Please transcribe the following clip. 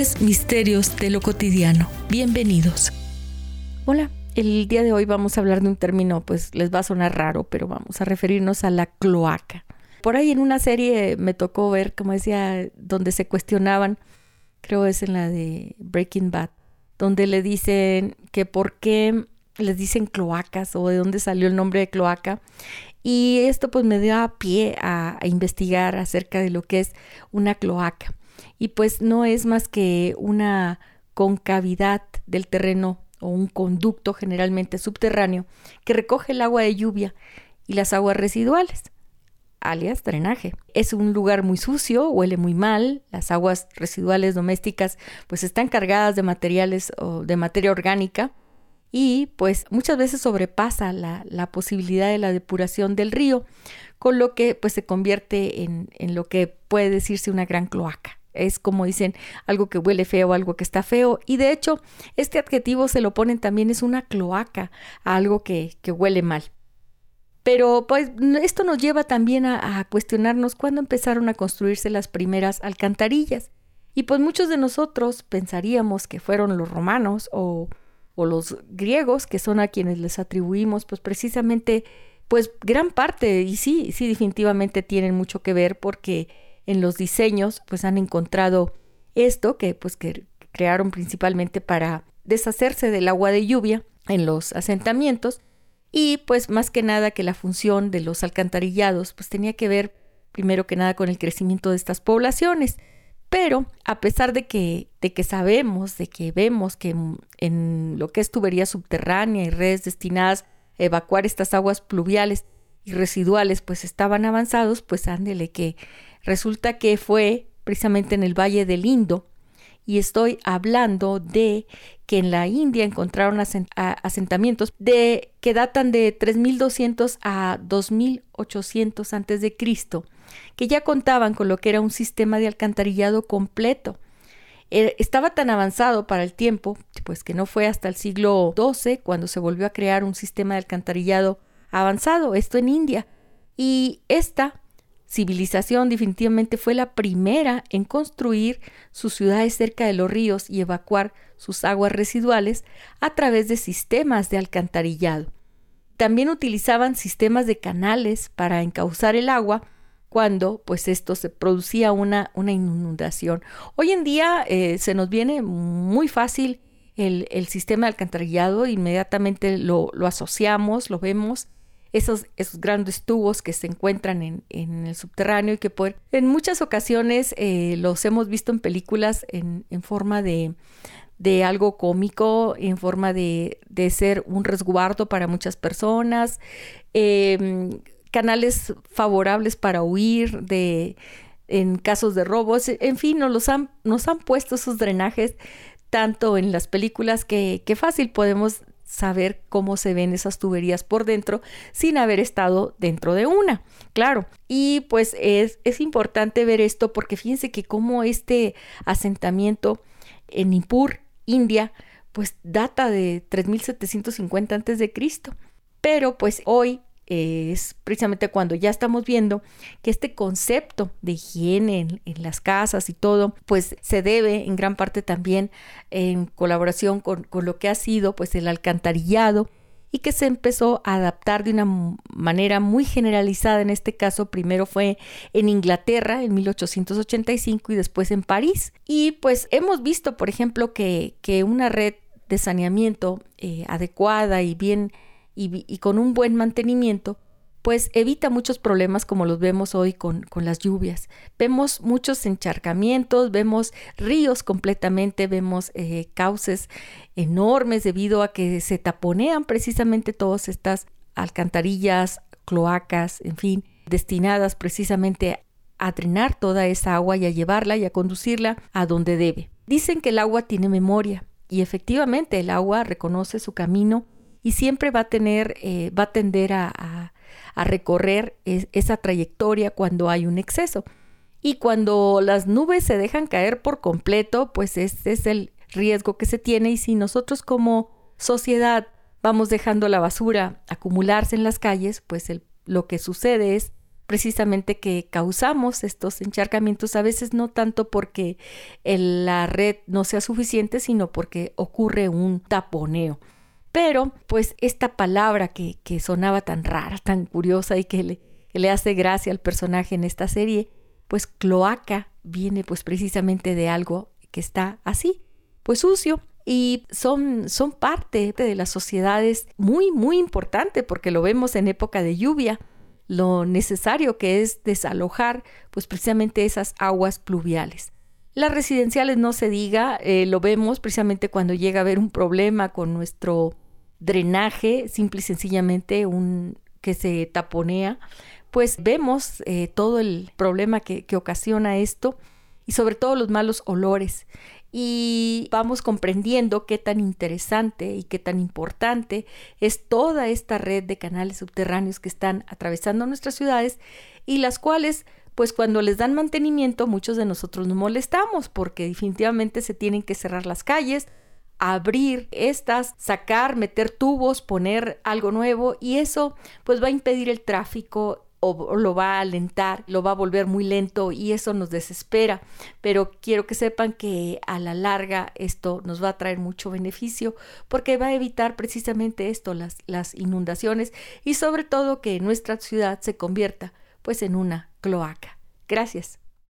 Misterios de lo Cotidiano. Bienvenidos. Hola. El día de hoy vamos a hablar de un término, pues les va a sonar raro, pero vamos a referirnos a la cloaca. Por ahí en una serie me tocó ver, como decía, donde se cuestionaban, creo es en la de Breaking Bad, donde le dicen que por qué les dicen cloacas o de dónde salió el nombre de cloaca. Y esto pues me dio a pie a, a investigar acerca de lo que es una cloaca y pues no es más que una concavidad del terreno o un conducto generalmente subterráneo que recoge el agua de lluvia y las aguas residuales, alias drenaje. Es un lugar muy sucio, huele muy mal, las aguas residuales domésticas pues están cargadas de materiales o de materia orgánica y pues muchas veces sobrepasa la, la posibilidad de la depuración del río, con lo que pues se convierte en, en lo que puede decirse una gran cloaca es como dicen algo que huele feo, algo que está feo. Y de hecho, este adjetivo se lo ponen también, es una cloaca, algo que, que huele mal. Pero pues esto nos lleva también a, cuestionarnos cuándo empezaron a construirse las primeras alcantarillas. Y pues muchos de nosotros pensaríamos que fueron los romanos o, o los griegos, que son a quienes les atribuimos pues precisamente pues gran parte, y sí, sí definitivamente tienen mucho que ver porque en los diseños pues han encontrado esto que pues que crearon principalmente para deshacerse del agua de lluvia en los asentamientos y pues más que nada que la función de los alcantarillados pues tenía que ver primero que nada con el crecimiento de estas poblaciones. Pero a pesar de que, de que sabemos, de que vemos que en lo que es tubería subterránea y redes destinadas a evacuar estas aguas pluviales y residuales pues estaban avanzados, pues ándele que Resulta que fue precisamente en el Valle del Indo y estoy hablando de que en la India encontraron asentamientos de que datan de 3200 a 2800 antes de Cristo, que ya contaban con lo que era un sistema de alcantarillado completo. Eh, estaba tan avanzado para el tiempo, pues que no fue hasta el siglo XII cuando se volvió a crear un sistema de alcantarillado avanzado, esto en India. Y esta civilización definitivamente fue la primera en construir sus ciudades cerca de los ríos y evacuar sus aguas residuales a través de sistemas de alcantarillado. También utilizaban sistemas de canales para encauzar el agua cuando pues esto se producía una, una inundación. Hoy en día eh, se nos viene muy fácil el, el sistema de alcantarillado, inmediatamente lo, lo asociamos, lo vemos esos, esos grandes tubos que se encuentran en, en el subterráneo y que por, en muchas ocasiones eh, los hemos visto en películas en, forma de, de algo cómico, en forma de, de, ser un resguardo para muchas personas, em, canales favorables para huir de en casos de robos, en fin, nos, los han, nos han puesto esos drenajes tanto en las películas que, que fácil podemos saber cómo se ven esas tuberías por dentro sin haber estado dentro de una. Claro, y pues es, es importante ver esto porque fíjense que como este asentamiento en Nippur, India, pues data de 3750 antes de Cristo. Pero pues hoy es precisamente cuando ya estamos viendo que este concepto de higiene en, las casas y todo, pues se debe en gran parte también en colaboración con, con lo que ha sido pues el alcantarillado y que se empezó a adaptar de una manera muy generalizada. En este caso, primero fue en Inglaterra en 1885 y después en París. Y pues hemos visto, por ejemplo, que, que una red de saneamiento eh, adecuada y bien y, con un buen mantenimiento, pues evita muchos problemas como los vemos hoy con, con, las lluvias. Vemos muchos encharcamientos, vemos ríos completamente, vemos eh, cauces enormes debido a que se taponean precisamente todas estas alcantarillas, cloacas, en fin, destinadas precisamente a drenar toda esa agua y a llevarla y a conducirla a donde debe. Dicen que el agua tiene memoria y efectivamente el agua reconoce su camino y siempre va a tener, eh, va a tender a, recorrer esa trayectoria cuando hay un exceso. Y cuando las nubes se dejan caer por completo, pues ese es el riesgo que se tiene y si nosotros como sociedad vamos dejando la basura acumularse en las calles, pues lo que sucede es precisamente que causamos estos encharcamientos, a veces no tanto porque la red no sea suficiente, sino porque ocurre un taponeo. Pero, pues, esta palabra que, que sonaba tan rara, tan curiosa y que le, le hace gracia al personaje en esta serie, pues cloaca viene pues precisamente de algo que está así, pues sucio, y son, son parte de las sociedades muy, muy importante porque lo vemos en época de lluvia, lo necesario que es desalojar pues precisamente esas aguas pluviales. Las residenciales no se diga, eh, lo vemos precisamente cuando llega a haber un problema con nuestro drenaje, simple y sencillamente un que se taponea, pues vemos eh, todo el problema que, que ocasiona esto y sobre todo los malos olores. Y vamos comprendiendo qué tan interesante y qué tan importante es toda esta red de canales subterráneos que están atravesando nuestras ciudades y las cuales pues cuando les dan mantenimiento muchos de nosotros nos molestamos porque definitivamente se tienen que cerrar las calles, abrir estas, sacar, meter tubos, poner algo nuevo y eso pues va a impedir el tráfico o lo va a alentar, lo va a volver muy lento y eso nos desespera. Pero quiero que sepan que a la larga esto nos va a traer mucho beneficio porque va a evitar precisamente esto, las, las inundaciones y sobre todo que nuestra ciudad se convierta pues en una cloaca. Gracias.